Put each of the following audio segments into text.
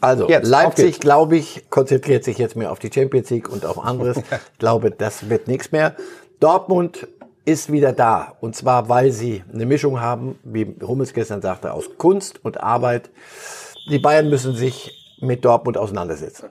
Also jetzt, Leipzig, glaube ich, konzentriert sich jetzt mehr auf die Champions League und auf anderes. ich glaube, das wird nichts mehr. Dortmund ist wieder da. Und zwar, weil sie eine Mischung haben, wie Hummels gestern sagte, aus Kunst und Arbeit. Die Bayern müssen sich mit Dortmund auseinandersetzen.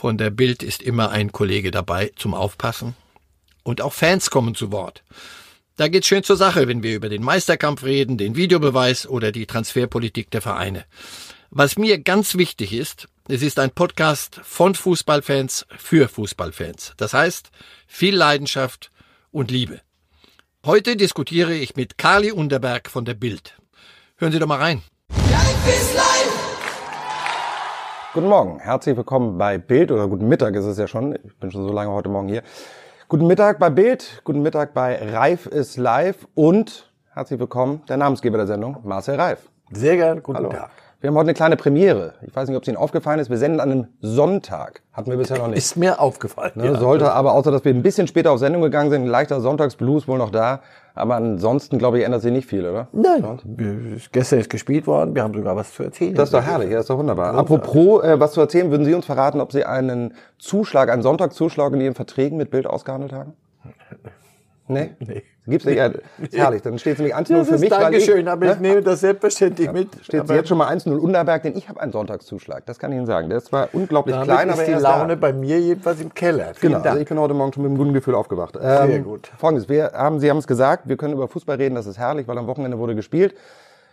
Von der Bild ist immer ein Kollege dabei zum Aufpassen. Und auch Fans kommen zu Wort. Da geht's schön zur Sache, wenn wir über den Meisterkampf reden, den Videobeweis oder die Transferpolitik der Vereine. Was mir ganz wichtig ist, es ist ein Podcast von Fußballfans für Fußballfans. Das heißt, viel Leidenschaft und Liebe. Heute diskutiere ich mit Carly Underberg von der Bild. Hören Sie doch mal rein. Guten Morgen, herzlich willkommen bei Bild oder guten Mittag ist es ja schon. Ich bin schon so lange heute Morgen hier. Guten Mittag bei Bild, guten Mittag bei Reif ist live und herzlich willkommen der Namensgeber der Sendung, Marcel Reif. Sehr gern, guten Hallo. Tag. Wir haben heute eine kleine Premiere. Ich weiß nicht, ob es Ihnen aufgefallen ist. Wir senden an einem Sonntag. Hatten wir bisher noch nicht. Ist mir aufgefallen. Ne, ja. Sollte aber, außer dass wir ein bisschen später auf Sendung gegangen sind, ein leichter Sonntagsblues wohl noch da. Aber ansonsten, glaube ich, ändert sich nicht viel, oder? Nein. Ja. Gestern ist gespielt worden. Wir haben sogar was zu erzählen. Das ist doch herrlich. Ja, das ist doch wunderbar. Großartig. Apropos, äh, was zu erzählen, würden Sie uns verraten, ob Sie einen Zuschlag, einen Sonntagszuschlag in Ihren Verträgen mit Bild ausgehandelt haben? Nee? Nee. Gibt's nicht? Ja, herrlich. Dann steht es nämlich 1-0 für mich. Dankeschön, aber ich ne? nehme das selbstverständlich ja, mit. Steht jetzt schon mal 1-0 Unterberg, denn ich habe einen Sonntagszuschlag. Das kann ich Ihnen sagen. Der ist zwar unglaublich Damit klein, ist aber die Laune da. bei mir jedenfalls im Keller. Vielen genau, Dank. also ich bin heute Morgen schon mit einem guten Gefühl aufgewacht. Sehr ähm, gut. Folgendes, wir haben, Sie haben es gesagt, wir können über Fußball reden, das ist herrlich, weil am Wochenende wurde gespielt.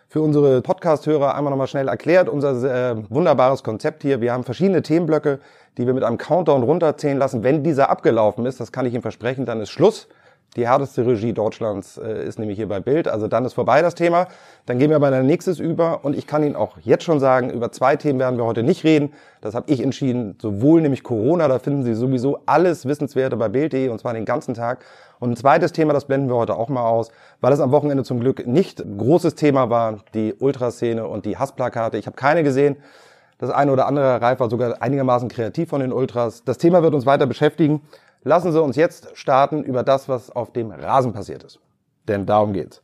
Für unsere Podcast-Hörer einmal nochmal schnell erklärt, unser äh, wunderbares Konzept hier. Wir haben verschiedene Themenblöcke, die wir mit einem Countdown runterzählen lassen. Wenn dieser abgelaufen ist, das kann ich Ihnen versprechen, dann ist Schluss. Die härteste Regie Deutschlands äh, ist nämlich hier bei Bild. Also dann ist vorbei das Thema. Dann gehen wir aber in nächstes über. Und ich kann Ihnen auch jetzt schon sagen, über zwei Themen werden wir heute nicht reden. Das habe ich entschieden. Sowohl nämlich Corona, da finden Sie sowieso alles Wissenswerte bei Bild.de und zwar den ganzen Tag. Und ein zweites Thema, das blenden wir heute auch mal aus, weil es am Wochenende zum Glück nicht großes Thema war, die Ultraszene und die Hassplakate. Ich habe keine gesehen. Das eine oder andere Reif war sogar einigermaßen kreativ von den Ultras. Das Thema wird uns weiter beschäftigen. Lassen Sie uns jetzt starten über das, was auf dem Rasen passiert ist. Denn darum geht's.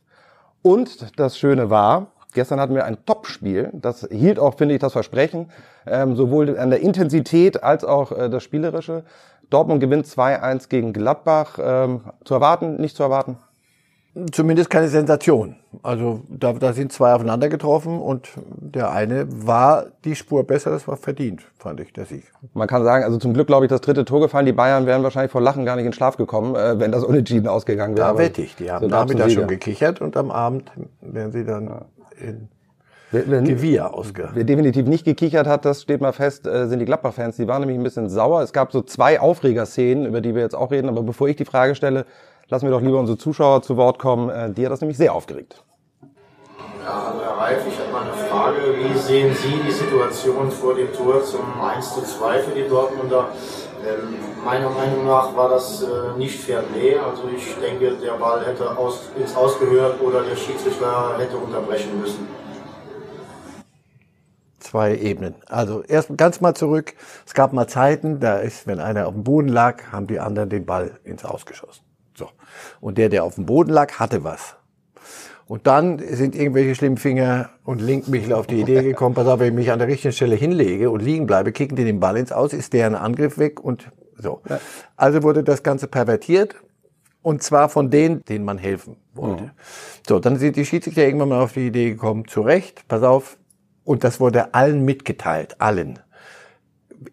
Und das Schöne war, gestern hatten wir ein Top-Spiel. Das hielt auch, finde ich, das Versprechen, ähm, sowohl an der Intensität als auch äh, das Spielerische. Dortmund gewinnt 2-1 gegen Gladbach. Ähm, zu erwarten, nicht zu erwarten? Zumindest keine Sensation. Also da, da sind zwei aufeinander getroffen und der eine war die Spur besser, das war verdient, fand ich, der Sieg. Man kann sagen, also zum Glück, glaube ich, das dritte Tor gefallen. Die Bayern wären wahrscheinlich vor Lachen gar nicht in Schlaf gekommen, äh, wenn das unentschieden ausgegangen wäre. Da wette ich, die haben so Nachmittag schon gekichert und am Abend werden sie dann ja. in wenn, Gewirr ausge. Wer definitiv nicht gekichert hat, das steht mal fest, äh, sind die Gladbach-Fans. Die waren nämlich ein bisschen sauer. Es gab so zwei Aufregerszenen, über die wir jetzt auch reden. Aber bevor ich die Frage stelle, lassen wir doch lieber unsere Zuschauer zu Wort kommen. Äh, die hat das nämlich sehr aufgeregt. Ja, hallo Herr Reif, ich habe mal eine Frage. Wie sehen Sie die Situation vor dem Tor zum 1 zu 2 für die Dortmunder? Ähm, meiner Meinung nach war das äh, nicht fair play. Also ich denke, der Ball hätte aus, ins Ausgehört oder der Schiedsrichter hätte unterbrechen müssen. Zwei Ebenen. Also erst ganz mal zurück. Es gab mal Zeiten, da ist, wenn einer auf dem Boden lag, haben die anderen den Ball ins Ausgeschossen. So. Und der, der auf dem Boden lag, hatte was. Und dann sind irgendwelche Schlimmfinger und Linkmichel auf die Idee gekommen, pass auf, wenn ich mich an der richtigen Stelle hinlege und liegen bleibe, kicken die den Ball ins Aus, ist deren Angriff weg und so. Ja. Also wurde das Ganze pervertiert und zwar von denen, denen man helfen wollte. Mhm. So, dann sind die Schiedsrichter irgendwann mal auf die Idee gekommen, zu Recht, pass auf, und das wurde allen mitgeteilt, allen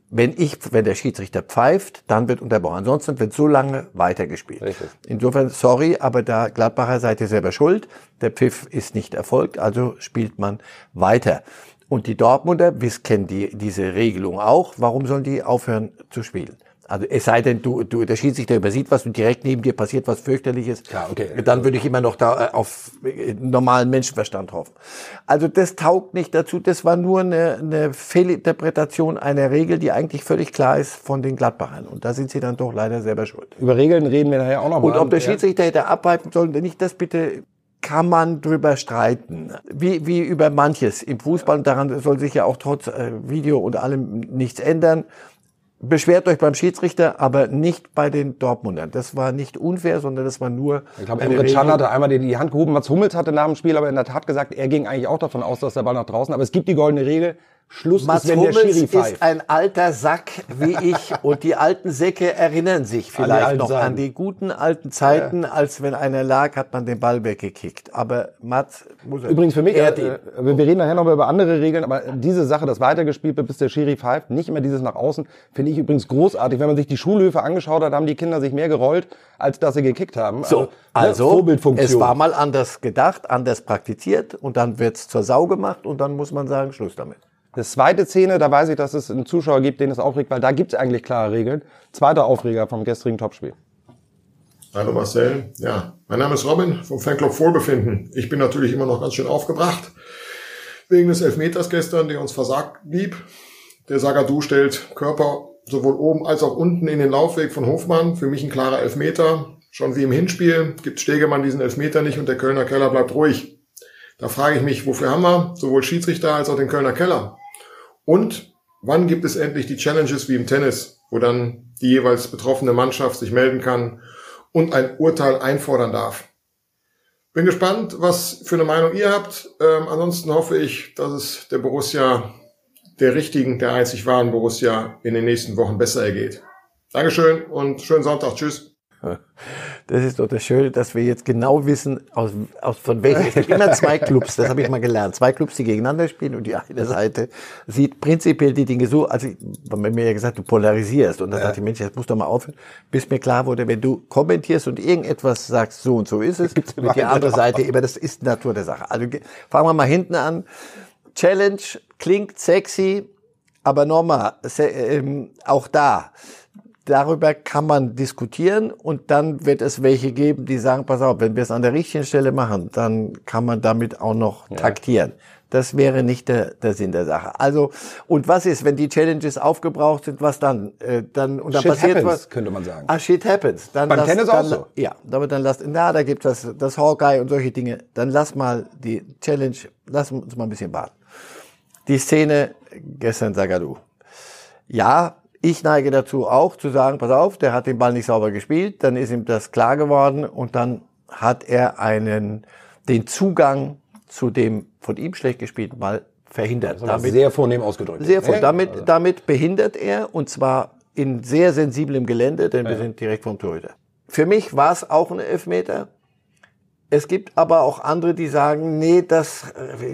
wenn ich, wenn der Schiedsrichter pfeift, dann wird unterbrochen. Ansonsten wird so lange weitergespielt. Richtig. Insofern, sorry, aber da Gladbacher seid ihr selber schuld. Der Pfiff ist nicht erfolgt, also spielt man weiter. Und die Dortmunder, wir kennen die, diese Regelung auch. Warum sollen die aufhören zu spielen? Also es sei denn, du, du der Schiedsrichter übersieht was und direkt neben dir passiert was fürchterliches, Ja, okay. dann würde ich immer noch da äh, auf äh, normalen Menschenverstand hoffen. Also das taugt nicht dazu, das war nur eine, eine Fehlinterpretation einer Regel, die eigentlich völlig klar ist von den Gladbachern. Und da sind sie dann doch leider selber schuld. Über Regeln reden wir nachher auch noch Und mal. ob der. Schiedsrichter hätte abweichen sollen oder nicht, das bitte kann man drüber streiten. Wie, wie über manches im Fußball. Und daran soll sich ja auch trotz äh, Video und allem nichts ändern. Beschwert euch beim Schiedsrichter, aber nicht bei den Dortmundern. Das war nicht unfair, sondern das war nur Ich glaube, Emre Can hatte einmal die, die Hand gehoben. Mats Hummels hatte nach dem Spiel aber in der Tat gesagt, er ging eigentlich auch davon aus, dass der Ball nach draußen. Aber es gibt die goldene Regel. Schluss Mats ist, wenn der Hummels Schiri ist pfeift. ein alter Sack wie ich und die alten Säcke erinnern sich An vielleicht alten noch Zeiten. an die guten alten Zeiten, als wenn einer lag, hat man den Ball weggekickt. Aber Mats muss er Übrigens für mich, ehrt äh, äh, wir reden nachher noch über andere Regeln, aber diese Sache, dass weitergespielt wird, bis der Schiri pfeift, nicht immer dieses nach außen, finde ich übrigens großartig. Wenn man sich die Schulhöfe angeschaut hat, haben die Kinder sich mehr gerollt, als dass sie gekickt haben. So, ne, also es war mal anders gedacht, anders praktiziert und dann wird's zur Sau gemacht und dann muss man sagen, Schluss damit. Das zweite Szene, da weiß ich, dass es einen Zuschauer gibt, den es aufregt, weil da gibt es eigentlich klare Regeln. Zweiter Aufreger vom gestrigen Topspiel. Hallo Marcel. Ja, mein Name ist Robin vom Fanclub Vorbefinden. Ich bin natürlich immer noch ganz schön aufgebracht. Wegen des Elfmeters gestern, der uns versagt blieb. Der Sagadu stellt Körper sowohl oben als auch unten in den Laufweg von Hofmann. Für mich ein klarer Elfmeter. Schon wie im Hinspiel gibt Stegemann diesen Elfmeter nicht und der Kölner Keller bleibt ruhig. Da frage ich mich, wofür haben wir sowohl Schiedsrichter als auch den Kölner Keller? Und wann gibt es endlich die Challenges wie im Tennis, wo dann die jeweils betroffene Mannschaft sich melden kann und ein Urteil einfordern darf? Bin gespannt, was für eine Meinung ihr habt. Ähm, ansonsten hoffe ich, dass es der Borussia, der richtigen, der einzig wahren Borussia in den nächsten Wochen besser ergeht. Dankeschön und schönen Sonntag. Tschüss. Das ist doch das Schöne, dass wir jetzt genau wissen, aus, aus von welchen. Es gibt immer zwei Clubs, das habe ich mal gelernt. Zwei Clubs, die gegeneinander spielen und die eine Seite sieht prinzipiell die Dinge so, also man hat mir ja gesagt, du polarisierst. Und dann dachte ich, Mensch, jetzt musst du mal aufhören, bis mir klar wurde, wenn du kommentierst und irgendetwas sagst, so und so ist es, wird die andere Seite immer, das ist Natur der Sache. Also ge- fangen wir mal hinten an. Challenge klingt sexy, aber nochmal, ähm, auch da, darüber kann man diskutieren und dann wird es welche geben, die sagen, pass auf, wenn wir es an der richtigen Stelle machen, dann kann man damit auch noch taktieren. Das wäre nicht der, der Sinn der Sache. Also, und was ist, wenn die Challenges aufgebraucht sind, was dann? Äh, dann und dann Shit passiert happens, was. könnte man sagen. Ah, shit happens. Dann Beim lass, Tennis auch dann, so. Ja, aber dann lasst, na, da gibt das, das Hawkeye und solche Dinge. Dann lass mal die Challenge, lass uns mal ein bisschen warten. Die Szene gestern Sagadu. Ja, ich neige dazu auch zu sagen, pass auf, der hat den Ball nicht sauber gespielt, dann ist ihm das klar geworden und dann hat er einen, den Zugang zu dem von ihm schlecht gespielten Ball verhindert. Das ist sehr vornehm ausgedrückt. Sehr. Ja, Damit, also- damit behindert er und zwar in sehr sensiblem Gelände, denn wir sind direkt vom Torhüter. Für mich war es auch ein Elfmeter. Es gibt aber auch andere, die sagen, nee, das,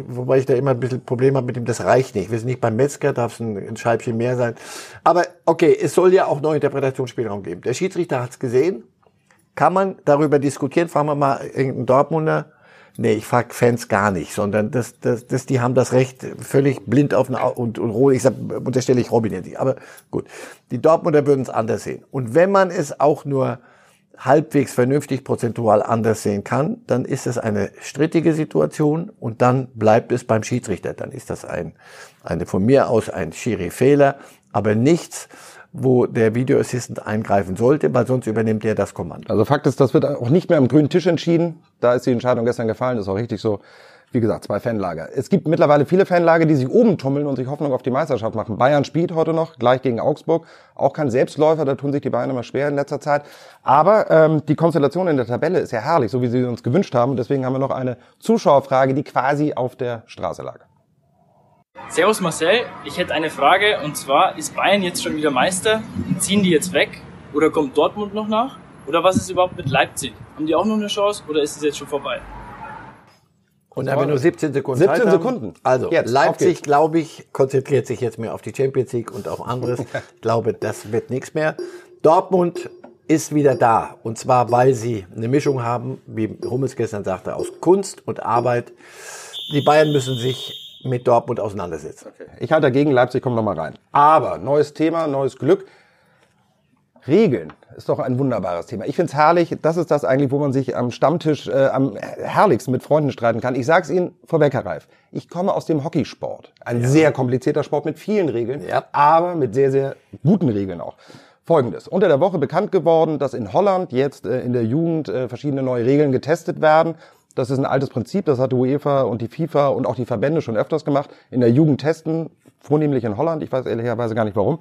wobei ich da immer ein bisschen Problem habe mit dem, das reicht nicht. Wir sind nicht beim Metzger, darf es ein, ein Scheibchen mehr sein. Aber okay, es soll ja auch noch Interpretationsspielraum geben. Der Schiedsrichter hat es gesehen. Kann man darüber diskutieren? Fragen wir mal irgendeinen Dortmunder. Nee, ich frage Fans gar nicht, sondern das, das, das, die haben das Recht völlig blind auf eine, und, und roh. Ich sag, unterstelle ich Robin jetzt nicht. Aber gut, die Dortmunder würden es anders sehen. Und wenn man es auch nur halbwegs vernünftig prozentual anders sehen kann, dann ist es eine strittige Situation und dann bleibt es beim Schiedsrichter. Dann ist das ein, eine von mir aus ein Schiri-Fehler, aber nichts, wo der Videoassistent eingreifen sollte, weil sonst übernimmt er das Kommando. Also Fakt ist, das wird auch nicht mehr am grünen Tisch entschieden. Da ist die Entscheidung gestern gefallen, ist auch richtig so. Wie gesagt, zwei Fanlager. Es gibt mittlerweile viele Fanlager, die sich oben tummeln und sich Hoffnung auf die Meisterschaft machen. Bayern spielt heute noch, gleich gegen Augsburg. Auch kein Selbstläufer, da tun sich die Bayern immer schwer in letzter Zeit. Aber ähm, die Konstellation in der Tabelle ist ja herrlich, so wie sie uns gewünscht haben. Deswegen haben wir noch eine Zuschauerfrage, die quasi auf der Straße lag. Servus Marcel, ich hätte eine Frage und zwar, ist Bayern jetzt schon wieder Meister? Ziehen die jetzt weg? Oder kommt Dortmund noch nach? Oder was ist überhaupt mit Leipzig? Haben die auch noch eine Chance oder ist es jetzt schon vorbei? Und da haben wir nur 17 Sekunden 17 Zeit haben. Sekunden. Also, Jetzt, Leipzig, glaube ich, konzentriert sich jetzt mehr auf die Champions League und auf anderes. ich glaube, das wird nichts mehr. Dortmund ist wieder da. Und zwar, weil sie eine Mischung haben, wie Hummels gestern sagte, aus Kunst und Arbeit. Die Bayern müssen sich mit Dortmund auseinandersetzen. Ich halte dagegen, Leipzig kommt noch mal rein. Aber neues Thema, neues Glück. Regeln ist doch ein wunderbares Thema. Ich find's herrlich. Das ist das eigentlich, wo man sich am Stammtisch äh, am herrlichsten mit Freunden streiten kann. Ich sag's Ihnen vorweg, Herr Reif. Ich komme aus dem Hockeysport. Ein sehr komplizierter Sport mit vielen Regeln, Ja. aber mit sehr, sehr guten Regeln auch. Folgendes. Unter der Woche bekannt geworden, dass in Holland jetzt äh, in der Jugend äh, verschiedene neue Regeln getestet werden. Das ist ein altes Prinzip, das hat die UEFA und die FIFA und auch die Verbände schon öfters gemacht. In der Jugend testen, vornehmlich in Holland. Ich weiß ehrlicherweise gar nicht warum.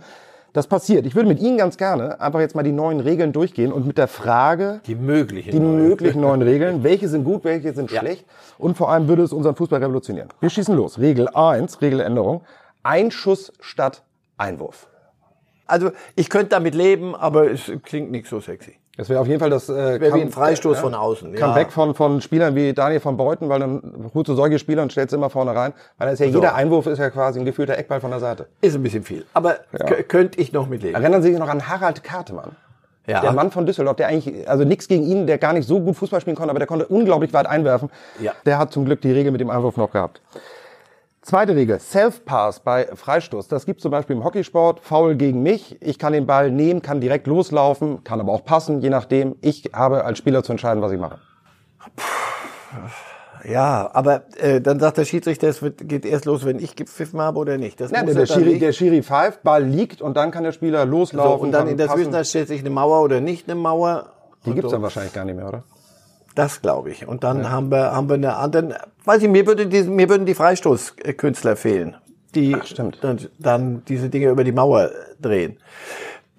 Das passiert. Ich würde mit Ihnen ganz gerne einfach jetzt mal die neuen Regeln durchgehen und mit der Frage, Die möglichen. die neuen. möglichen neuen Regeln, welche sind gut, welche sind schlecht und vor allem würde es unseren Fußball revolutionieren. Wir schießen los. Regel 1, Regeländerung. Einschuss statt Einwurf. Also ich könnte damit leben, aber es klingt nicht so sexy. Das wäre auf jeden Fall das äh, Wäre wie ein Freistoß ja, von außen. Comeback von, von Spielern wie Daniel von Beuten, weil dann holst du solche Spieler und stellst sie immer vorne rein. Weil da ist ja jeder Einwurf ist ja quasi ein gefühlter Eckball von der Seite. Ist ein bisschen viel. Aber k- könnte ich noch mitleben. Erinnern Sie sich noch an Harald Kartemann? Ja. Der Mann von Düsseldorf, der eigentlich, also nichts gegen ihn, der gar nicht so gut Fußball spielen konnte, aber der konnte unglaublich weit einwerfen. Ja. Der hat zum Glück die Regel mit dem Einwurf noch gehabt. Zweite Regel, Self-Pass bei Freistoß. Das gibt zum Beispiel im Hockeysport, Foul gegen mich. Ich kann den Ball nehmen, kann direkt loslaufen, kann aber auch passen, je nachdem. Ich habe als Spieler zu entscheiden, was ich mache. Ja, aber äh, dann sagt der Schiedsrichter, es wird, geht erst los, wenn ich gepfiffen habe oder nicht. Das muss der, er der, Schiri, nicht. der Schiri pfeift, Ball liegt und dann kann der Spieler so, loslaufen. und dann in der. Zwischenzeit stellt sich eine Mauer oder nicht eine Mauer. Die gibt's so. dann wahrscheinlich gar nicht mehr, oder? Das glaube ich. Und dann haben wir haben wir eine andere. Weiß ich, mir würde die, mir würden die Freistoßkünstler fehlen, die stimmt. Dann, dann diese Dinge über die Mauer drehen.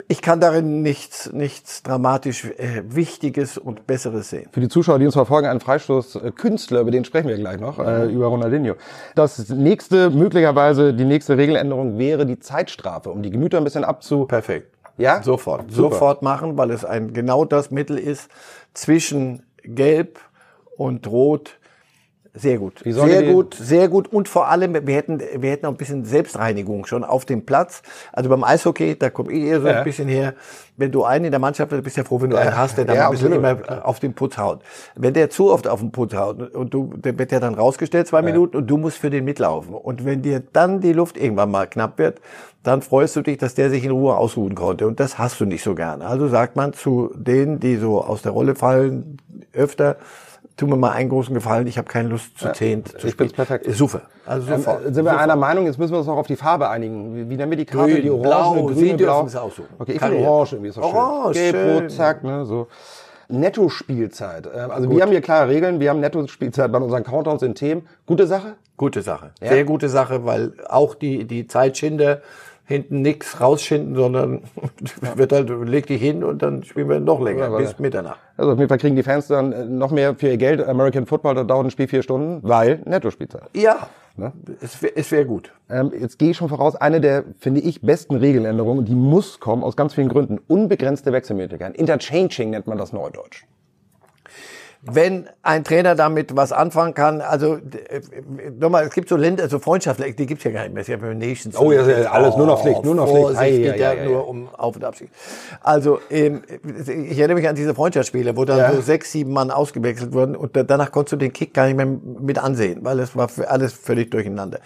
Ich kann darin nichts nichts dramatisch äh, Wichtiges und Besseres sehen. Für die Zuschauer, die uns verfolgen, ein Freistoß-Künstler, über den sprechen wir gleich noch, äh, über Ronaldinho. Das nächste, möglicherweise die nächste Regeländerung wäre die Zeitstrafe, um die Gemüter ein bisschen abzu... Perfekt. Ja? Sofort. Super. Sofort machen, weil es ein genau das Mittel ist zwischen Gelb und Rot. Sehr gut. Sehr gut, sehr gut. Und vor allem, wir hätten, wir hätten auch ein bisschen Selbstreinigung schon auf dem Platz. Also beim Eishockey, da komme ich eher so Ja. ein bisschen her. Wenn du einen in der Mannschaft hast, bist du ja froh, wenn du einen hast, der dann Ja, ein bisschen absolut. immer auf den Putz haut. Wenn der zu oft auf den Putz haut und du, der wird ja dann rausgestellt, zwei Minuten, und du musst für den mitlaufen. Und wenn dir dann die Luft irgendwann mal knapp wird, dann freust du dich, dass der sich in Ruhe ausruhen konnte. Und das hast du nicht so gerne. Also sagt man zu denen, die so aus der Rolle fallen, öfter, tu mir mal einen großen Gefallen, ich habe keine Lust zu zehnt zu ich spielen. bin's perfekt. Super. Also Ähm, sofort. äh, sind wir Sofort. einer Meinung, jetzt müssen wir uns noch auf die Farbe einigen. Wie, nennen wir die Karte? Grün, die orange, blau, grüne, Sie dürfen blau. es aussuchen. Okay, ich finde orange irgendwie so schön. Orange, Gelb, schön. rot, zack, ne, so. Netto-Spielzeit. Ähm, Also wir haben hier klare Regeln. Wir haben Netto-Spielzeit bei unseren Countdowns in Themen. Gute Sache? Gute Sache. Sehr gute Sache, weil auch die, die Zeitschinder hinten nix rausschinden, sondern wird halt, leg dich hin und dann spielen wir noch länger, Ja, bis Mitternacht. Also auf jeden Fall kriegen die Fans dann äh, noch mehr für ihr Geld. American Football, da dauert ein Spiel vier Stunden, weil Netto-Spielzeit. Ja, es wäre es wär gut. Ähm, jetzt gehe ich schon voraus, eine der, finde ich, besten Regeländerungen, die muss kommen, aus ganz vielen Gründen. Unbegrenzte Wechselmöglichkeiten. Interchanging nennt man das Neudeutsch. Wenn ein Trainer damit was anfangen kann, also äh, nochmal, es gibt so Länder, so Freundschaften, die gibt's ja gar nicht mehr, es ist ja Nations. Oh, ja, ja alles nur noch Pflicht, nur noch Pflicht. Ei, geht ja, ei, ei, nur um Auf- und Abschied. Also, ähm, ich erinnere mich an diese Freundschaftsspiele, wo dann Ja. so sechs, sieben Mann ausgewechselt wurden und da- danach konntest du den Kick gar nicht mehr mit ansehen, weil es war für alles völlig durcheinander.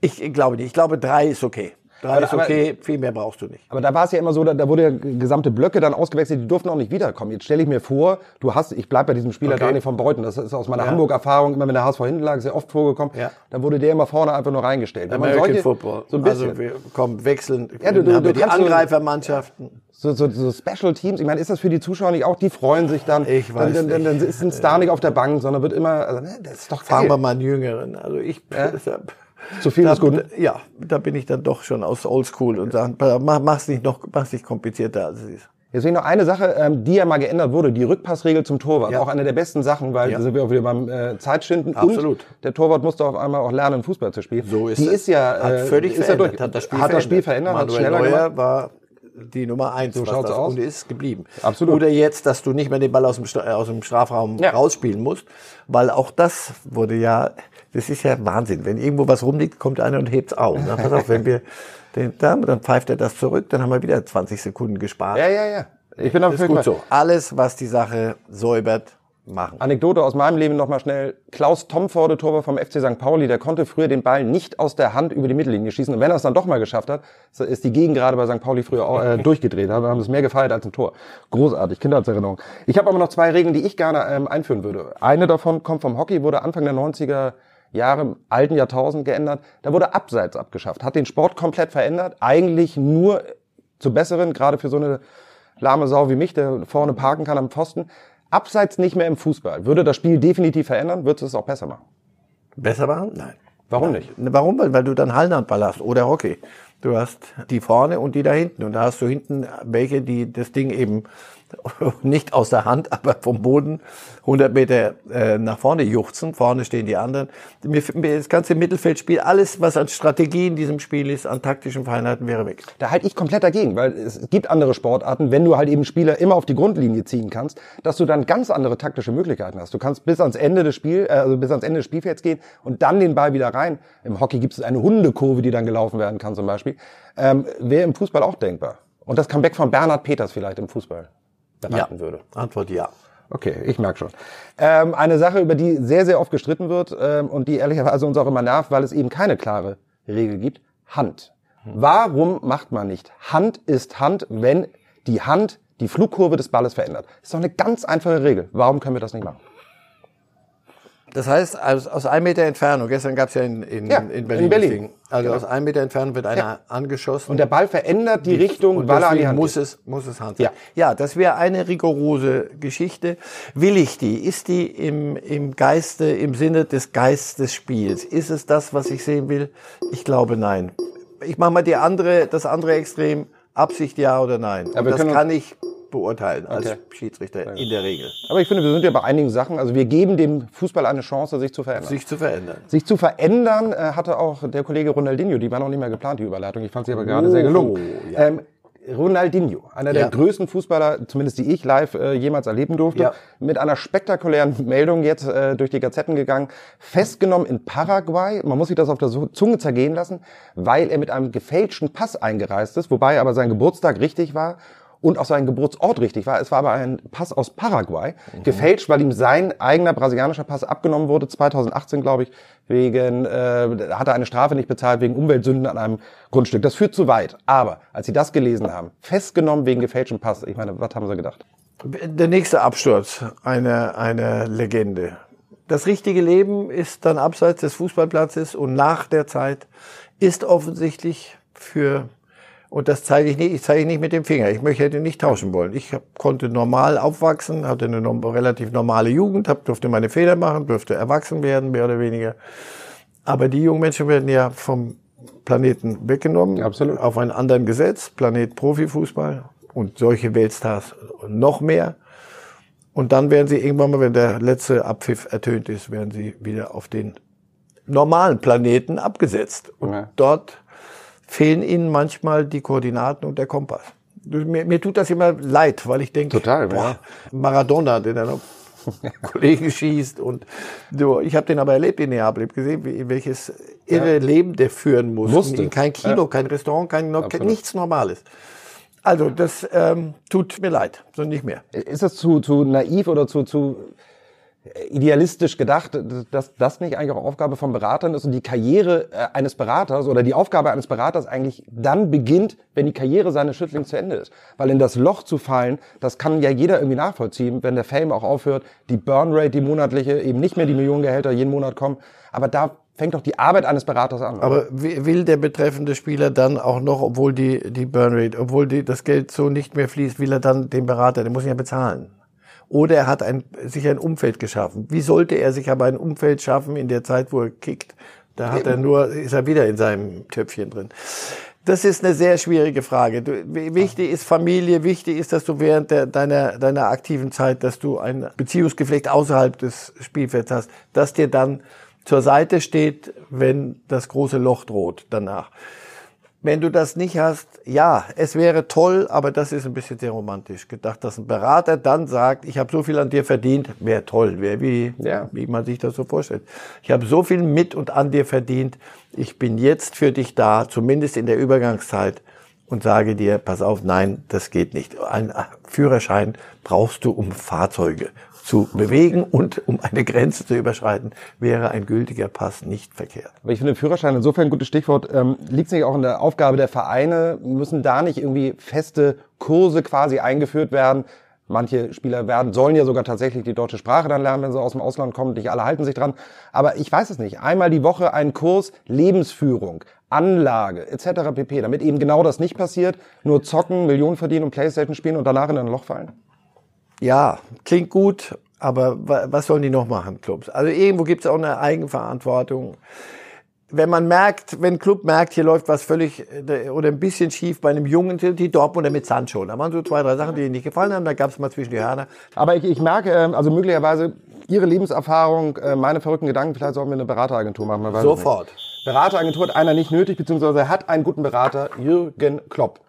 Ich glaube nicht, ich glaube drei ist okay. Aber- ist aber- okay, viel mehr brauchst du nicht. Aber da war es ja immer so, da, da wurde ja gesamte Blöcke dann ausgewechselt, die durften auch nicht wiederkommen. Jetzt stelle ich mir vor, du hast, ich bleib bei diesem Spieler Okay. Daniel von Beuten, das ist aus meiner Ja. Hamburg-Erfahrung, immer wenn der HSV hinten lag, ist ja oft vorgekommen, Ja. da wurde der immer vorne einfach nur reingestellt. Wenn man American solche- Football. So ein bisschen. Also wir kommen wechseln. Ja, du- du- haben du wir die Angreifermannschaften. so, so, so Special Teams, ich meine, ist das für die Zuschauer nicht auch, die freuen sich dann, Ich weiß dann, dann, dann, dann ist ein Star nicht auf der Bank, sondern wird immer, also, ne, das ist doch Fragen wir geil. mal einen Jüngeren. Also ich, Zu viel da, ist gut. Ja, da bin ich dann doch schon aus Oldschool und sage, mach, mach's nicht noch, mach's nicht komplizierter als es ist. Jetzt will ich noch eine Sache, ähm, die ja mal geändert wurde, die Rückpassregel zum Torwart. Ja. Auch eine der besten Sachen, weil Ja. da sind wir auch wieder beim äh, Zeitschinden. Absolut. Und der Torwart musste auf einmal auch lernen, Fußball zu spielen. So ist die es. ist ja hat äh, völlig ist ja verändert, durch. hat das Spiel hat verändert. das Spiel verändert, hat schneller Neuer gemacht. war die Nummer eins, So was das aus. und ist geblieben. Absolut. Oder jetzt, dass du nicht mehr den Ball aus dem, aus dem Strafraum Ja. rausspielen musst, weil auch das wurde ja, das ist ja Wahnsinn. Wenn irgendwo was rumliegt, kommt einer und hebt's auf. Na, pass auf, wenn wir den, dann, dann pfeift er das zurück, dann haben wir wieder 20 Sekunden gespart. Ja, ja, ja. Ich bin ist gut so. Alles, was die Sache säubert, machen. Anekdote aus meinem Leben nochmal schnell. Klaus Tomforde, Torwart vom FC St. Pauli, der konnte früher den Ball nicht aus der Hand über die Mittellinie schießen. Und wenn er es dann doch mal geschafft hat, ist die Gegend gerade bei St. Pauli früher auch, äh, durchgedreht. Wir haben es mehr gefeiert als ein Tor. Großartig, Kindheitserinnerung. Ich habe aber noch zwei Regeln, die ich gerne ähm, einführen würde. Eine davon kommt vom Hockey, wurde Anfang der 90er Jahre im alten Jahrtausend geändert. Da wurde Abseits abgeschafft, hat den Sport komplett verändert. Eigentlich nur zu besseren, gerade für so eine lahme Sau wie mich, der vorne parken kann am Pfosten. Abseits nicht mehr im Fußball. Würde das Spiel definitiv verändern, würde es auch besser machen. Besser machen? Nein. Warum nicht? Ne, Warum? Weil, weil du dann Hallenhandball hast oder Hockey. Du hast die vorne und die da hinten. Und da hast du hinten welche, die das Ding eben nicht aus der Hand, aber vom Boden 100 Meter äh, nach vorne juchzen. Vorne stehen die anderen. Mir, mir das ganze Mittelfeldspiel, alles, was an Strategie in diesem Spiel ist, an taktischen Feinheiten, wäre weg. Da halte ich komplett dagegen, weil es gibt andere Sportarten, wenn du halt eben Spieler immer auf die Grundlinie ziehen kannst, dass du dann ganz andere taktische Möglichkeiten hast. Du kannst bis ans Ende des Spiel, äh, also bis ans Ende des Spielfelds gehen und dann den Ball wieder rein. Im Hockey gibt es eine Hundekurve, die dann gelaufen werden kann zum Beispiel. Ähm, Wäre im Fußball auch denkbar. Und das Comeback von Bernhard Peters vielleicht im Fußball beraten würde. Antwort ja. Okay, ich merke schon. Ähm, eine Sache, über die sehr, sehr oft gestritten wird ähm, und die ehrlicherweise uns auch immer nervt, weil es eben keine klare Regel gibt. Hand. Warum macht man nicht Hand ist Hand, wenn die Hand die Flugkurve des Balles verändert? Das ist doch eine ganz einfache Regel. Warum können wir das nicht machen? Das heißt, aus, aus einem Meter Entfernung, gestern gab es ja in, in, Ja, in Berlin, in Berlin. Ding. also Genau. aus einem Meter Entfernung wird einer Ja. angeschossen. Und der Ball verändert die Richtung, und weil er an die deswegen Hand muss geht. es, muss es Hand sein. Ja. ja, das wäre eine rigorose Geschichte. Will ich die? Ist die im, im Geiste, im Sinne des Geistes des Spiels? Ist es das, was ich sehen will? Ich glaube nein. Ich mache mal die andere, das andere Extrem. Absicht ja oder nein. Ja, das kann ich beurteilen als Okay. Schiedsrichter in der Regel. Aber ich finde, wir sind ja bei einigen Sachen, also wir geben dem Fußball eine Chance, sich zu verändern. Sich zu verändern. Sich zu verändern äh, hatte auch der Kollege Ronaldinho, die war noch nicht mehr geplant, die Überleitung. Ich fand sie aber gerade sehr gelungen. ja. Ähm, Ronaldinho, einer der Ja. größten Fußballer, zumindest die ich live äh, jemals erleben durfte, Ja. mit einer spektakulären Meldung jetzt äh, durch die Gazetten gegangen, festgenommen in Paraguay. Man muss sich das auf der Zunge zergehen lassen, weil er mit einem gefälschten Pass eingereist ist, wobei aber sein Geburtstag richtig war und auch sein Geburtsort richtig war. Es war aber ein Pass aus Paraguay, gefälscht, weil ihm sein eigener brasilianischer Pass abgenommen wurde, 2018 glaube ich, wegen, äh, hat er eine Strafe nicht bezahlt wegen Umweltsünden an einem Grundstück. Das führt zu weit. Aber als sie das gelesen haben, festgenommen wegen gefälschten Pass, ich meine, was haben sie gedacht? Der nächste Absturz einer eine Legende. Das richtige Leben ist dann abseits des Fußballplatzes und nach der Zeit ist offensichtlich für und das zeige ich nicht, ich zeige nicht mit dem Finger. Ich möchte hätte nicht tauschen wollen. Ich hab, konnte normal aufwachsen, hatte eine norm- relativ normale Jugend, hab, durfte meine Fehler machen, durfte erwachsen werden, mehr oder weniger. Aber die jungen Menschen werden ja vom Planeten weggenommen. Absolut. Auf einen anderen Gesetz, Planet Profifußball und solche Weltstars noch mehr. Und dann werden sie irgendwann mal, wenn der letzte Abpfiff ertönt ist, werden sie wieder auf den normalen Planeten abgesetzt. Und Ja. dort fehlen ihnen manchmal die Koordinaten und der Kompass. Mir, mir tut das immer leid, weil ich denke, Total, boah, ja. Maradona, der dann Kollegen schießt und so. Ich habe den aber erlebt in Neapel, ich hab gesehen, wie, welches irre Leben der führen muss. Musste. Kein Kino, Ja. kein Restaurant, kein, Absolut. nichts Normales. Also das ähm, tut mir leid, so nicht mehr. Ist das zu, zu naiv oder zu, zu idealistisch gedacht, dass das nicht eigentlich auch Aufgabe von Beratern ist und die Karriere äh, eines Beraters oder die Aufgabe eines Beraters eigentlich dann beginnt, wenn die Karriere seines Schützlings zu Ende ist. Weil in das Loch zu fallen, das kann ja jeder irgendwie nachvollziehen, wenn der Fame auch aufhört, die Burnrate, die monatliche, eben nicht mehr die Millionengehälter jeden Monat kommen. Aber da fängt doch die Arbeit eines Beraters an. Aber wi- will der betreffende Spieler dann auch noch, obwohl die, die Burnrate, obwohl die, das Geld so nicht mehr fließt, will er dann den Berater, den muss er ja bezahlen. Oder er hat ein, sich ein Umfeld geschaffen. Wie sollte er sich aber ein Umfeld schaffen in der Zeit, wo er kickt? Da hat er nur, ist er wieder in seinem Töpfchen drin. Das ist eine sehr schwierige Frage. Du, wichtig ist Familie, wichtig ist, dass du während der, deiner, deiner aktiven Zeit, dass du ein Beziehungsgeflecht außerhalb des Spielfelds hast, das dir dann zur Seite steht, wenn das große Loch droht danach. Wenn du das nicht hast, ja, es wäre toll, aber das ist ein bisschen sehr romantisch gedacht, dass ein Berater dann sagt, ich habe so viel an dir verdient, wäre toll, wäre wie, Ja. wie man sich das so vorstellt. Ich habe so viel mit und an dir verdient, ich bin jetzt für dich da, zumindest in der Übergangszeit und sage dir, pass auf, nein, das geht nicht. Ein Führerschein brauchst du, um Fahrzeuge zu bewegen und um eine Grenze zu überschreiten, wäre ein gültiger Pass nicht verkehrt. Aber ich finde Führerschein insofern ein gutes Stichwort. Ähm, Liegt es nicht auch in der Aufgabe der Vereine? Müssen da nicht irgendwie feste Kurse quasi eingeführt werden? Manche Spieler werden, sollen ja sogar tatsächlich die deutsche Sprache dann lernen, wenn sie aus dem Ausland kommen. Nicht alle halten sich dran. Aber ich weiß es nicht. Einmal die Woche ein Kurs Lebensführung, Anlage etc. pp. Damit eben genau das nicht passiert. Nur zocken, Millionen verdienen und Playstation spielen und danach in ein Loch fallen. Ja, klingt gut, aber was sollen die noch machen, Clubs? Also irgendwo gibt es auch eine Eigenverantwortung. Wenn man merkt, wenn ein Club merkt, hier läuft was völlig äh, oder ein bisschen schief bei einem Jungen, die Dortmunder mit Sancho. Da waren so zwei, drei Sachen, die ihnen nicht gefallen haben. Da gab es mal zwischen die Hörner. Aber ich, ich merke, ähm, also möglicherweise Ihre Lebenserfahrung, äh, meine verrückten Gedanken, vielleicht sollten wir eine Berateragentur machen. es nicht. Sofort. Berateragentur hat einer nicht nötig, beziehungsweise hat einen guten Berater, Jürgen Klopp.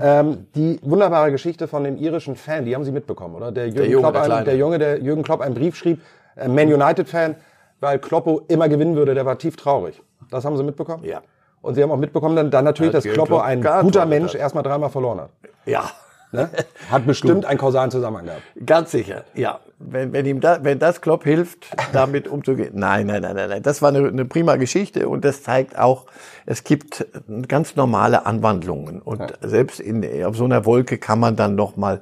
Ähm, die wunderbare Geschichte von dem irischen Fan, die haben Sie mitbekommen, oder? Der, Jürgen Junge, Klopp, der ein, der Junge, der Jürgen Klopp einen Brief schrieb, äh, Man United-Fan, weil Kloppo immer gewinnen würde, der war tief traurig. Das haben Sie mitbekommen? Ja. Und Sie haben auch mitbekommen dann, dann natürlich, Hat dass Kloppo Klopp ein guter Mensch erstmal dreimal verloren hat. Ja, Ne? Hat bestimmt einen kausalen Zusammenhang gehabt. ganz sicher. Ja, wenn, wenn ihm da, wenn das Klopp hilft, damit umzugehen. Nein, nein, nein, nein, nein. Das war eine, eine prima Geschichte und das zeigt auch, es gibt ganz normale Anwandlungen und selbst in, auf so einer Wolke kann man dann noch mal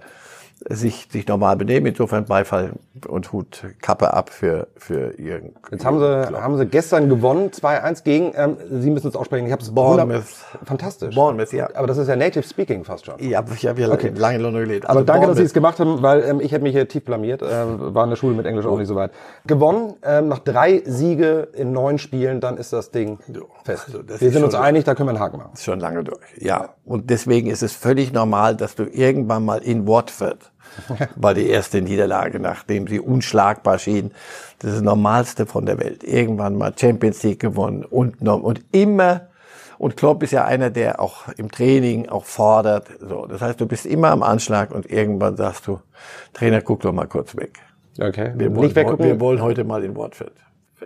sich, sich normal benehmen. Insofern Beifall und Hut, Kappe ab für, für Jürgen. Jetzt haben sie, haben sie gestern gewonnen, 2-1 gegen, ähm, Sie müssen es aussprechen, ich habe es Bournemouth. Fantastisch. Bournemouth, ja. Aber das ist ja Native Speaking fast schon. Ja, ich habe ja lange in London gelebt. Aber Also danke, dass Sie es gemacht haben, weil ähm, ich hätte mich hier tief blamiert. Äh, war in der Schule mit Englisch auch nicht so weit. Gewonnen, ähm, nach drei Siege in neun Spielen, dann ist das Ding fest. also das wir sind uns einig, da können wir einen Haken machen. Ist schon lange durch. Ja. Und deswegen ist es völlig normal, dass du irgendwann mal in Watford, war die erste Niederlage, nachdem sie unschlagbar schien, das ist das Normalste von der Welt. Irgendwann mal Champions League gewonnen und, und immer, und Klopp ist ja einer, der auch im Training auch fordert. So, das heißt, du bist immer am Anschlag und irgendwann sagst du, Trainer, guck doch mal kurz weg. Okay. Wir wollen, Nicht weggucken. wir wollen heute mal in Watford.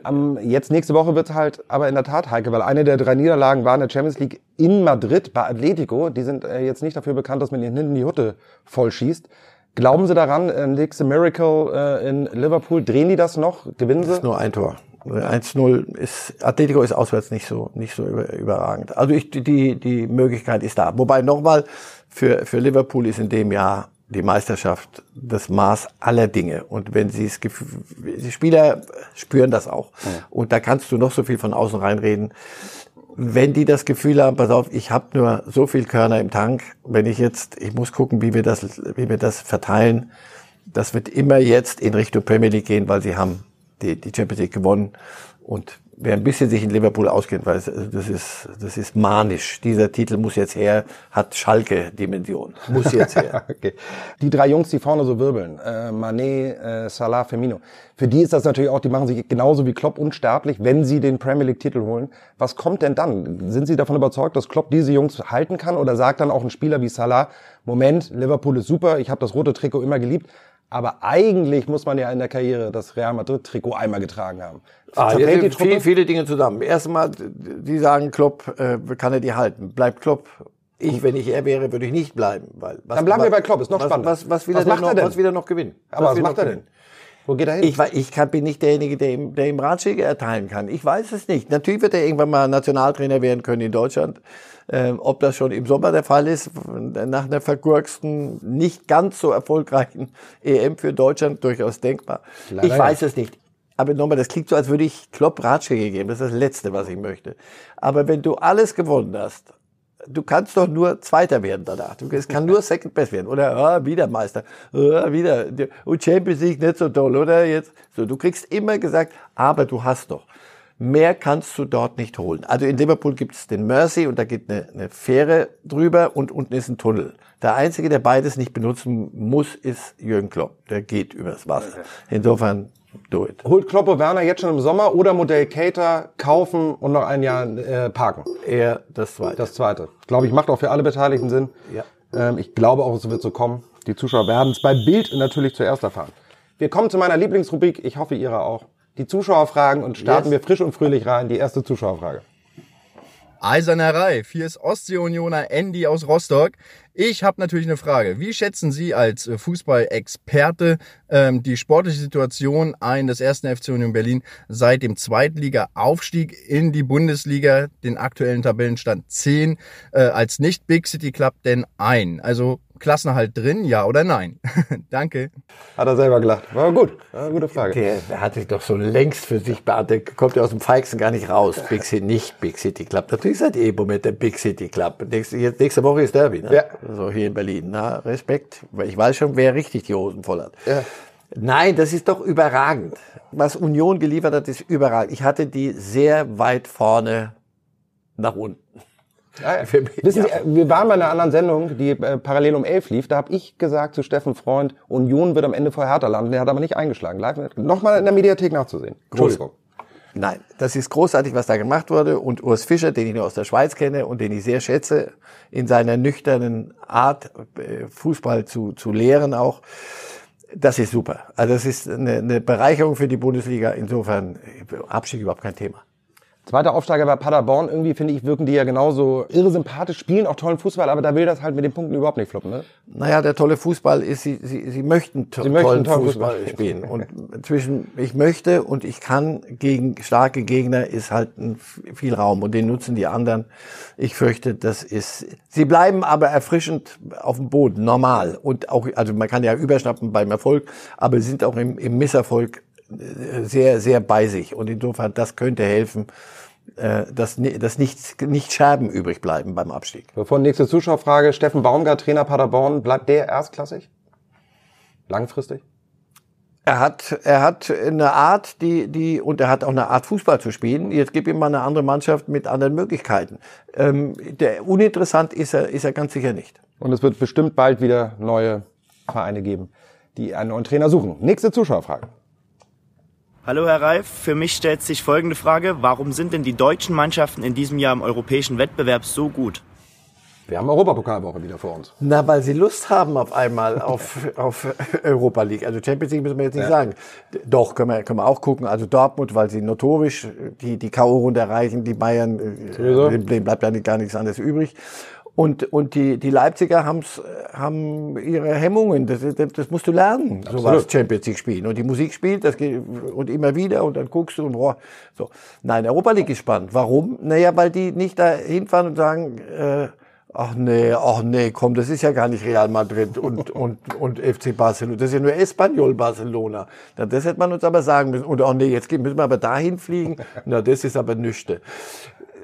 Am, jetzt nächste Woche wird halt aber in der Tat heikel, weil eine der drei Niederlagen war in der Champions League in Madrid bei Atletico. Die sind äh, jetzt nicht dafür bekannt, dass man ihnen hinten die Hutte vollschießt. Glauben Sie daran, äh, nächste Miracle äh, in Liverpool, drehen die das noch? Gewinnen sie? Nur ein Tor. 1-0 ist, Atletico ist auswärts nicht so, nicht so über, überragend. Also ich, die, die Möglichkeit ist da. Wobei nochmal, für, für Liverpool ist in dem Jahr die Meisterschaft das Maß aller Dinge. Und wenn sie es, die Spieler spüren das auch. Und da kannst du noch so viel von außen reinreden. Wenn die das Gefühl haben, pass auf, ich habe nur so viel Körner im Tank, wenn ich jetzt, ich muss gucken, wie wir das, wie wir das verteilen, das wird immer jetzt in Richtung Premier League gehen, weil sie haben die, die Champions League gewonnen. Und wer ein bisschen sich in Liverpool auskennt, weiß, also das ist, das ist manisch. Dieser Titel muss jetzt her, hat Schalke-Dimension. Muss jetzt her. Okay. Die drei Jungs, die vorne so wirbeln, äh, Mané, äh, Salah, Firmino, für die ist das natürlich auch, die machen sich genauso wie Klopp unsterblich, wenn sie den Premier League Titel holen. Was kommt denn dann? Sind Sie davon überzeugt, dass Klopp diese Jungs halten kann oder sagt dann auch ein Spieler wie Salah, Moment, Liverpool ist super, ich habe das rote Trikot immer geliebt, aber eigentlich muss man ja in der Karriere das Real Madrid Trikot einmal getragen haben. Ah, die viel, viele Dinge zusammen. Erstmal, die sagen, Klopp, äh, kann er die halten? Bleibt Klopp. Ich, wenn ich er wäre, würde ich nicht bleiben. Weil, was, Dann bleiben wir bei Klopp, ist noch was, spannender. Was, was will Was er denn macht noch, er denn? Was will er noch gewinnen? aber was er macht er denn? gewinnen? Wo geht er hin? Ich, ich kann, bin nicht derjenige, der ihm, der ihm Ratschläge erteilen kann. Ich weiß es nicht. Natürlich wird er irgendwann mal Nationaltrainer werden können in Deutschland. Ähm, ob das schon im Sommer der Fall ist, nach einer vergurksten, nicht ganz so erfolgreichen EM für Deutschland, durchaus denkbar. Leider ich weiß es nicht. Aber nochmal, das klingt so, als würde ich Klopp Ratschläge geben. Das ist das Letzte, was ich möchte. Aber wenn du alles gewonnen hast, du kannst doch nur Zweiter werden danach. Du, es kann nur Second Best werden. Oder ah, wieder Meister. Ah, wieder. Und Champions League nicht so toll, oder? Jetzt. So, du kriegst immer gesagt, aber du hast doch. Mehr kannst du dort nicht holen. Also in Liverpool gibt es den Mersey und da geht eine, eine Fähre drüber und unten ist ein Tunnel. Der Einzige, der beides nicht benutzen muss, ist Jürgen Klopp. Der geht übers Wasser. Insofern, do it. Holt Kloppe Werner jetzt schon im Sommer oder Modell Cater kaufen und noch ein Jahr äh, parken? Eher das Zweite. Das zweite. Glaube ich, macht auch für alle Beteiligten Sinn. Ja. Ähm, ich glaube auch, es wird so kommen. Die Zuschauer werden es bei Bild natürlich zuerst erfahren. Wir kommen zu meiner Lieblingsrubrik. Ich hoffe, Ihre auch. Die Zuschauerfragen und starten Yes. wir frisch und fröhlich rein. Die erste Zuschauerfrage. Eiserner Reif, hier ist Ostsee-Unioner Andy aus Rostock. Ich habe natürlich eine Frage. Wie schätzen Sie als äh, Fußballexperte ähm, die sportliche Situation ein des ersten FC Union Berlin seit dem Zweitliga-Aufstieg in die Bundesliga, den aktuellen Tabellenstand 10, äh, als nicht Big City Club denn ein? Also Klassenerhalt drin, ja oder nein? Danke. Hat er selber gelacht. War gut. War eine gute Frage. Der, der hat sich doch so längst für sich beantwortet. Der kommt ja aus dem Feixen gar nicht raus. Big City, nicht Big City Club. Natürlich seid ihr im Moment der Big City Club. Nächste, nächste Woche ist Derby, ne? Ja. So hier in Berlin. Na, Respekt. Weil Ich weiß schon, wer richtig die Hosen voll hat. Ja. Nein, das ist doch überragend. Was Union geliefert hat, ist überragend. Ich hatte die sehr weit vorne nach unten. Ja, ja. Wissen. Sie, wir waren bei einer anderen Sendung, die äh, parallel um elf lief. Da habe ich gesagt zu Steffen Freund, Union wird am Ende vor Hertha landen. Der hat aber nicht eingeschlagen. Live nochmal in der Mediathek nachzusehen. Entschuldigung. Nein, das ist großartig, was da gemacht wurde. Und Urs Fischer, den ich nur aus der Schweiz kenne und den ich sehr schätze, in seiner nüchternen Art, äh, Fußball zu, zu lehren auch, das ist super. Also das ist eine, eine Bereicherung für die Bundesliga. Insofern äh, Abstieg überhaupt kein Thema. Zweiter Aufsteiger war Paderborn. Irgendwie, finde ich, wirken die ja genauso irre sympathisch, spielen auch tollen Fußball, aber da will das halt mit den Punkten überhaupt nicht floppen. Ne? Naja, der tolle Fußball ist, sie, sie, sie möchten, to Sie möchten tollen tollen Fußball, Fußball spielen. Und zwischen ich möchte und ich kann gegen starke Gegner ist halt viel Raum und den nutzen die anderen. Ich fürchte, das ist, sie bleiben aber erfrischend auf dem Boden, normal. Und auch, also man kann ja überschnappen beim Erfolg, aber sie sind auch im, im Misserfolg äh, sehr, sehr bei sich. Und insofern, das könnte helfen, dass, ni- dass nichts, nicht Scherben übrig bleiben beim Abstieg. Bevor nächste Zuschauerfrage, Steffen Baumgart, Trainer Paderborn, bleibt der erstklassig? Langfristig? Er hat, er hat eine Art, die, die, und er hat auch eine Art Fußball zu spielen. Jetzt gib ihm mal eine andere Mannschaft mit anderen Möglichkeiten. Ähm, der, uninteressant ist er, ist er ganz sicher nicht. Und es wird bestimmt bald wieder neue Vereine geben, die einen neuen Trainer suchen. Nächste Zuschauerfrage. Hallo Herr Reif, für mich stellt sich folgende Frage. Warum sind denn die deutschen Mannschaften in diesem Jahr im europäischen Wettbewerb so gut? Wir haben Europapokalwoche wieder vor uns. Na, weil sie Lust haben auf einmal auf, auf Europa League. Also Champions League müssen wir jetzt nicht sagen. Doch, können wir, können wir auch gucken. Also Dortmund, weil sie notorisch die, die K.O.-Runde erreichen, die Bayern, äh, dem bleibt ja nicht- gar nichts anderes übrig. Und, und die, die Leipziger haben's, haben ihre Hemmungen. Das, das, das musst du lernen, sowas Champions League spielen. Und die Musik spielt, das geht, und immer wieder, und dann guckst du und boah, so. Nein, Europa League ist spannend. Warum? Naja, weil die nicht da hinfahren und sagen, äh, Ach nee, ach nee, komm, das ist ja gar nicht Real Madrid und, und, und FC Barcelona. Das ist ja nur Espanyol Barcelona. Na, das hätte man uns aber sagen müssen. Und ach nee, jetzt müssen wir aber dahin fliegen. Na, das ist aber nüchte.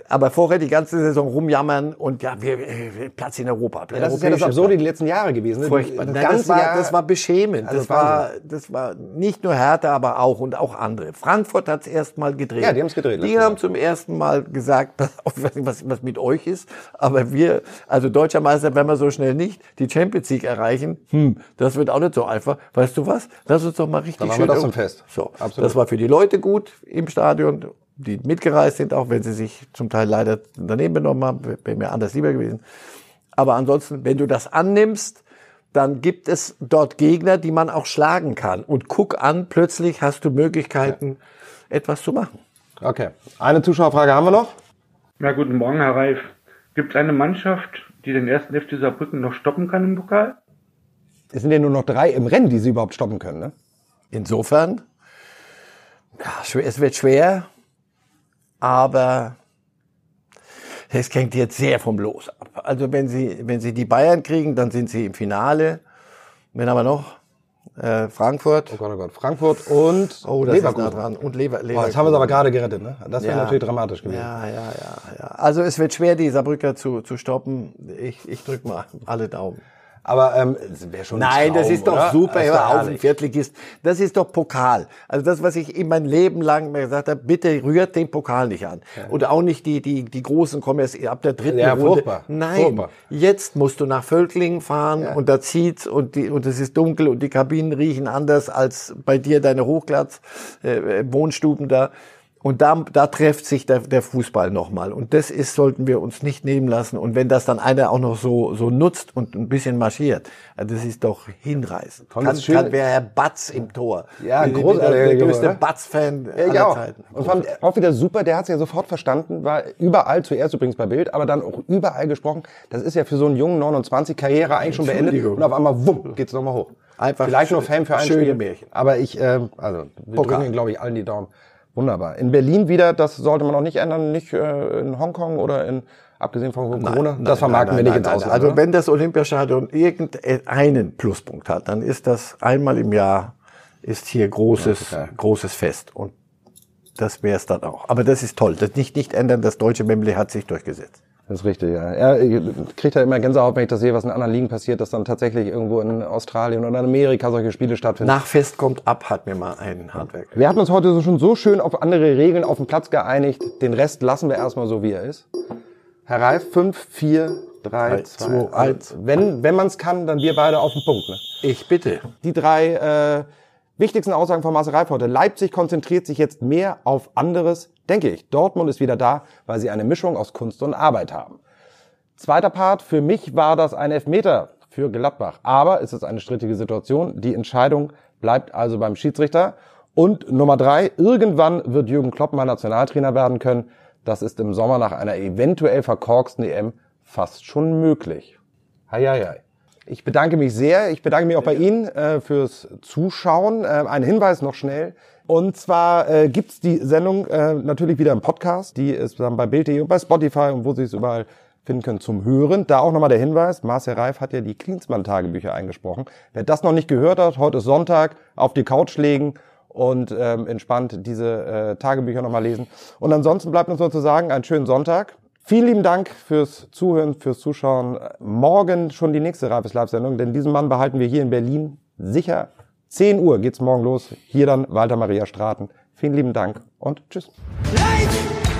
Aber vorher die ganze Saison rumjammern und ja, wir, wir Platz in Europa. Ja, das ist ja das Absurde die letzten Jahre gewesen. ne? Furchtbar. Das Nein, das, war, Jahr, das war beschämend. Also das, war, das war nicht nur Hertha, aber auch und auch andere. Frankfurt hat es erst mal gedreht. Ja, die haben's gedreht Die haben Jahr. zum ersten Mal gesagt, ich weiß nicht, was, was mit euch ist, aber wir, also deutscher Meister, wenn wir so schnell nicht die Champions League erreichen, hm, das wird auch nicht so einfach. Weißt du was? Lass uns doch mal richtig Dann machen schön. wir das zum Fest. So, Absolut. das war für die Leute gut im Stadion, die mitgereist sind, auch wenn sie sich zum Teil leider daneben benommen haben, wäre mir anders lieber gewesen. Aber ansonsten, wenn du das annimmst, dann gibt es dort Gegner, die man auch schlagen kann. Und guck an, plötzlich hast du Möglichkeiten, etwas zu machen. Okay. Eine Zuschauerfrage haben wir noch. Ja, guten Morgen, Herr Reif. Gibt es eine Mannschaft, die den ersten FC Saarbrücken noch stoppen kann im Pokal? Es sind ja nur noch drei im Rennen, die sie überhaupt stoppen können. Ne? Insofern, ja, es wird schwer, aber es hängt jetzt sehr vom Los ab. Also wenn sie, wenn sie die Bayern kriegen, dann sind sie im Finale. Wen haben wir noch? Äh, Frankfurt. Oh Gott, oh Gott. Frankfurt und Oh, das ist Leverkusen. nah dran. Und Lever Oh, Leverkusen. jetzt haben wir es aber gerade gerettet. Ne? Das wäre Ja. natürlich dramatisch gewesen. Ja, ja, ja, ja. Also es wird schwer, die Saarbrücker zu, zu stoppen. Ich, ich drück mal alle Daumen. Aber ähm, es wäre schon ein Nein, das Traum, ist doch oder? super. Das Hör auf, ein. Viertligist. Das ist doch Pokal. Also das, was ich in mein Leben lang mir gesagt habe, bitte rührt den Pokal nicht an. Und auch nicht die, die, die Großen kommen erst ab der dritten Ja, Runde. furchtbar. Nein, Furchtbar. jetzt musst du nach Völklingen fahren und da zieht's und, die, und es ist dunkel und die Kabinen riechen anders als bei dir deine Hochglatz, äh, Wohnstuben da. Und da, da trifft sich der, der Fußball nochmal. Und das ist, sollten wir uns nicht nehmen lassen. Und wenn das dann einer auch noch so, so nutzt und ein bisschen marschiert, also das ist doch hinreißend. Kann, schön. kann, wäre Herr Batz im Tor. Ja, großartiger Der, der größte ne? Batz-Fan Ja, aller auch. Zeiten. Und allem auch wieder super, der hat es ja sofort verstanden, war überall, zuerst übrigens bei Bild, aber dann auch überall gesprochen. Das ist ja für so einen jungen 29 Karriere eigentlich schon beendet und auf einmal wumm, geht's nochmal hoch. Einfach Vielleicht nur Fan für ein schöne Spiel. Märchen. Aber ich, ähm, also wir Pokal. drücken, glaube ich, allen die Daumen. Wunderbar. In Berlin wieder, das sollte man auch nicht ändern, nicht äh, in Hongkong oder in, abgesehen von Corona, das vermarkten wir nicht ins Ausland. Also wenn das Olympiastadion irgendeinen Pluspunkt hat, dann ist das einmal im Jahr ist hier großes, großes Fest. Und das wäre es dann auch. Aber das ist toll. Das nicht, nicht ändern, das deutsche Memble hat sich durchgesetzt. Das ist richtig, ja. Er kriegt halt immer Gänsehaut, wenn ich das sehe, was in anderen Ligen passiert, dass dann tatsächlich irgendwo in Australien oder in Amerika solche Spiele stattfinden. Nach Fest kommt ab, hat mir mal ein Handwerker. Wir hatten uns heute so schon so schön auf andere Regeln auf dem Platz geeinigt. Den Rest lassen wir erstmal so, wie er ist. Herr Reif, 5, 4, 3, Drei, 2, zwei, 1. Wenn, wenn man es kann, dann wir beide auf den Punkt. Ne? Ich bitte. Die drei äh, wichtigsten Aussagen von Marcel Reif heute. Leipzig konzentriert sich jetzt mehr auf anderes, denke ich. Dortmund ist wieder da, weil sie eine Mischung aus Kunst und Arbeit haben. Zweiter Part, für mich war das ein Elfmeter für Gladbach. Aber es ist eine strittige Situation. Die Entscheidung bleibt also beim Schiedsrichter. Und Nummer drei, irgendwann wird Jürgen Klopp mal Nationaltrainer werden können. Das ist im Sommer nach einer eventuell verkorksten EM fast schon möglich. Hei, hei, hei. Ich bedanke mich sehr. Ich bedanke mich auch bei Ihnen äh, fürs Zuschauen. Äh, ein Hinweis noch schnell. Und zwar äh, gibt's die Sendung äh, natürlich wieder im Podcast. Die ist dann bei Bild.de und bei Spotify und wo Sie es überall finden können zum Hören. Da auch nochmal der Hinweis, Marcel Reif hat ja die Klinsmann-Tagebücher eingesprochen. Wer das noch nicht gehört hat, heute ist Sonntag, auf die Couch legen und ähm, entspannt diese äh, Tagebücher nochmal lesen. Und ansonsten bleibt uns nur zu sagen, einen schönen Sonntag. Vielen lieben Dank fürs Zuhören, fürs Zuschauen. Morgen schon die nächste Reifes Live-Sendung, denn diesen Mann behalten wir hier in Berlin sicher. 10 Uhr geht's morgen los. Hier dann Walter Maria Straten. Vielen lieben Dank und tschüss. Life